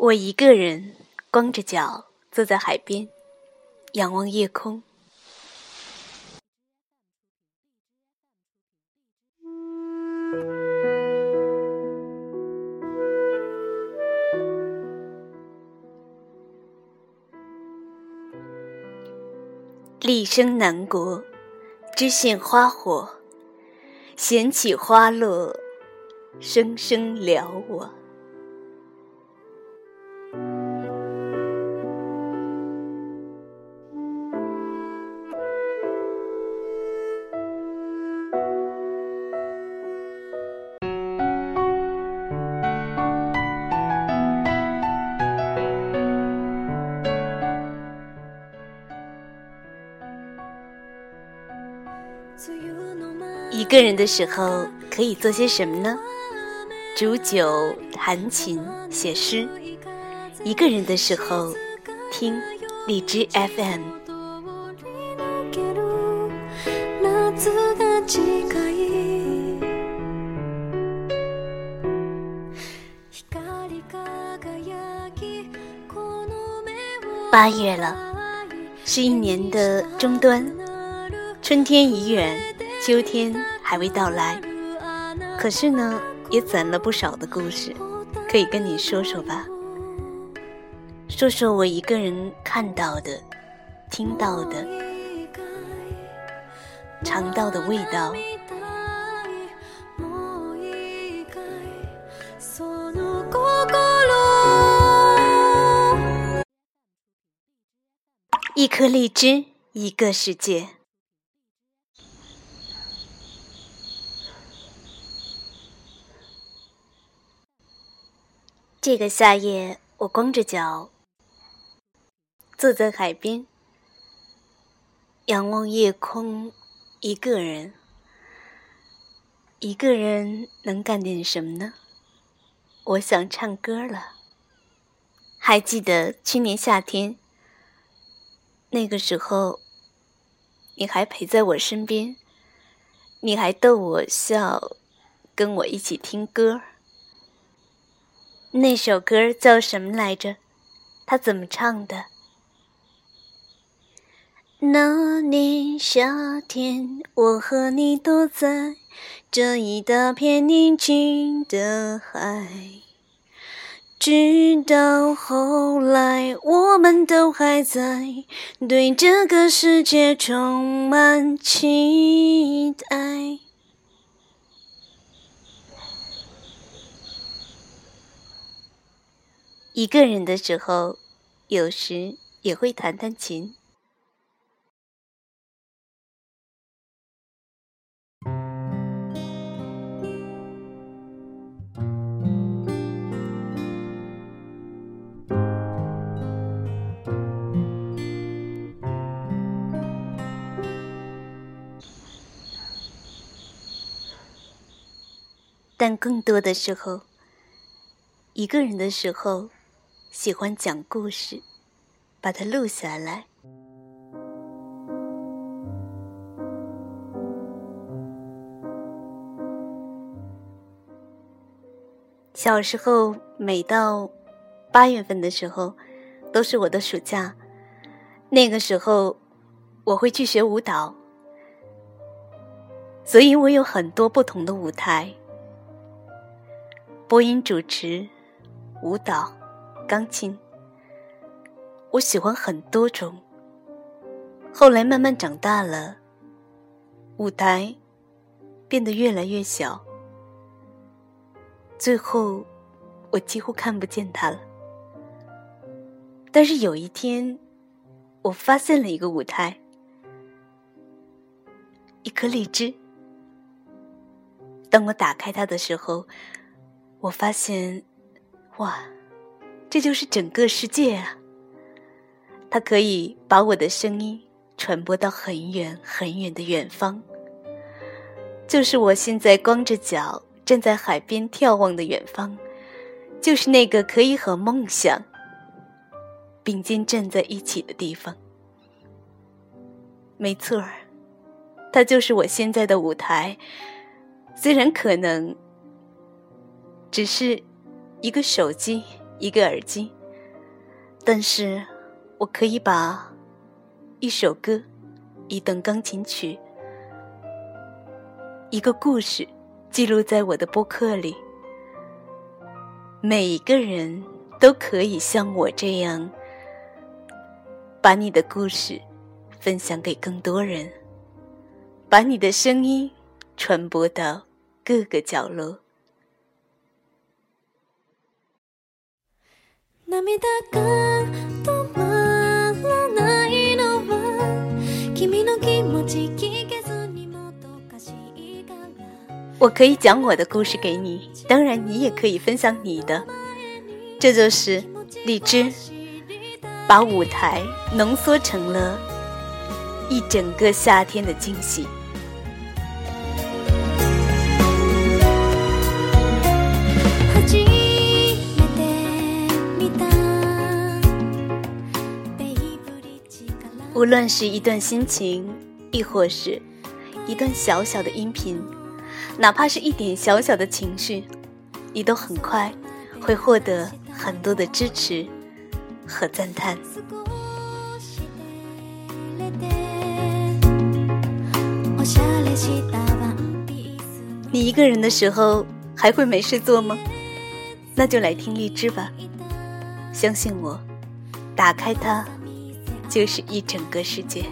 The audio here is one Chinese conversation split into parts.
我一个人光着脚坐在海边，仰望夜空。立生南国，知县花火，闲起花落，声声撩我。个人的时候可以做些什么呢？煮酒、弹琴、写诗。一个人的时候，听荔枝 FM。八月了，是一年的终端，春天已远。秋天还未到来，可是呢，也攒了不少的故事，可以跟你说说吧。说说我一个人看到的、听到的、尝到的味道。一颗荔枝，一个世界。这个夏夜，我光着脚坐在海边，仰望夜空，一个人。一个人能干点什么呢？我想唱歌了。还记得去年夏天，那个时候，你还陪在我身边，你还逗我笑，跟我一起听歌。那首歌叫什么来着？他怎么唱的？那年夏天，我和你躲在这一大片宁静的海，直到后来，我们都还在对这个世界充满期一个人的时候，有时也会弹弹琴。但更多的时候，一个人的时候。喜欢讲故事，把它录下来。小时候，每到八月份的时候，都是我的暑假。那个时候，我会去学舞蹈，所以我有很多不同的舞台：播音主持、舞蹈。钢琴，我喜欢很多种。后来慢慢长大了，舞台变得越来越小，最后我几乎看不见它了。但是有一天，我发现了一个舞台，一颗荔枝。当我打开它的时候，我发现，哇！这就是整个世界啊！它可以把我的声音传播到很远很远的远方，就是我现在光着脚站在海边眺望的远方，就是那个可以和梦想并肩站在一起的地方。没错儿，它就是我现在的舞台，虽然可能只是一个手机。一个耳机，但是我可以把一首歌、一段钢琴曲、一个故事记录在我的播客里。每一个人都可以像我这样，把你的故事分享给更多人，把你的声音传播到各个角落。我可以讲我的故事给你，当然你也可以分享你的。这就是荔枝，把舞台浓缩成了一整个夏天的惊喜。无论是一段心情，亦或是一段小小的音频，哪怕是一点小小的情绪，你都很快会获得很多的支持和赞叹。你一个人的时候还会没事做吗？那就来听荔枝吧，相信我，打开它。就是一整个世界。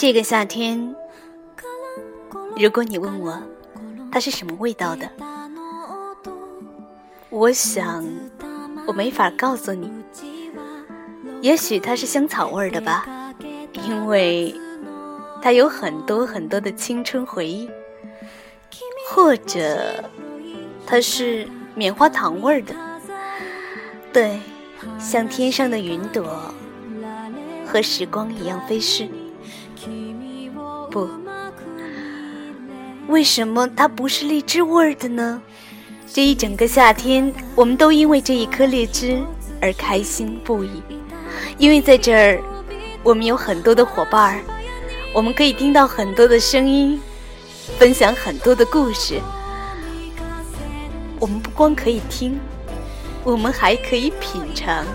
这个夏天。如果你问我，它是什么味道的，我想我没法告诉你。也许它是香草味的吧，因为它有很多很多的青春回忆；或者它是棉花糖味的，对，像天上的云朵和时光一样飞逝。不。为什么它不是荔枝味儿的呢？这一整个夏天，我们都因为这一颗荔枝而开心不已。因为在这儿，我们有很多的伙伴儿，我们可以听到很多的声音，分享很多的故事。我们不光可以听，我们还可以品尝，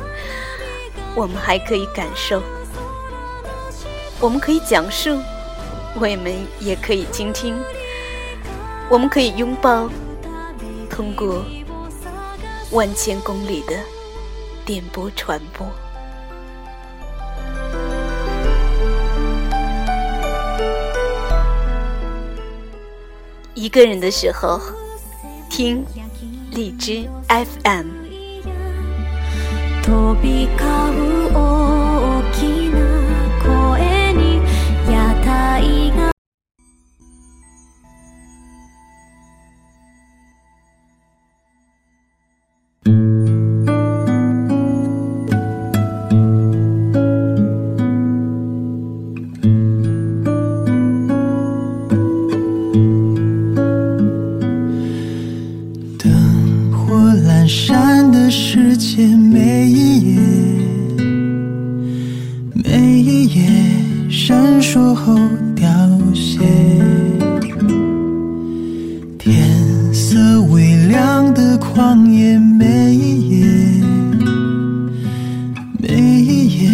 我们还可以感受，我们可以讲述，我们也可以倾听。我们可以拥抱，通过万千公里的电波传播。一个人的时候，听荔枝 FM。树后凋谢。天色微亮的旷野，每一夜，每一夜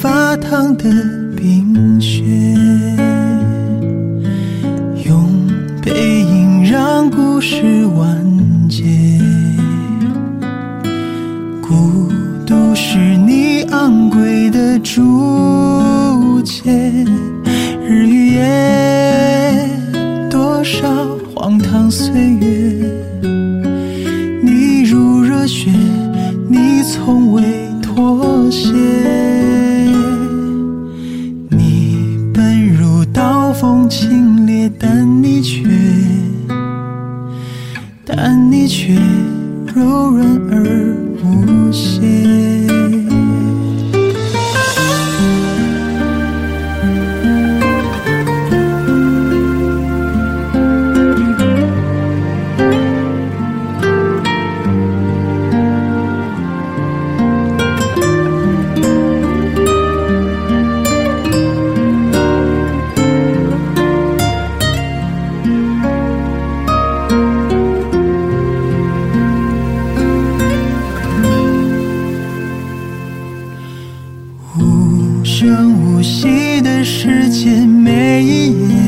发烫的冰雪，用背影让故事完结。孤独是你昂贵的主。无声无息的世界，每一夜。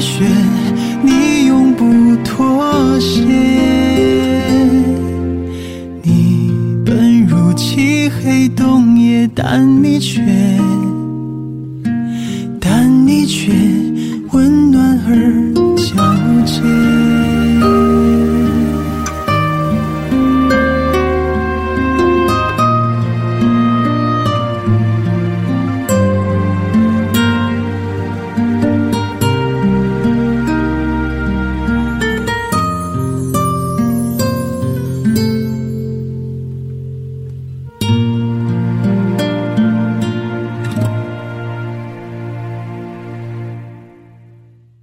雪你永不妥协。你本如漆黑冬夜但你却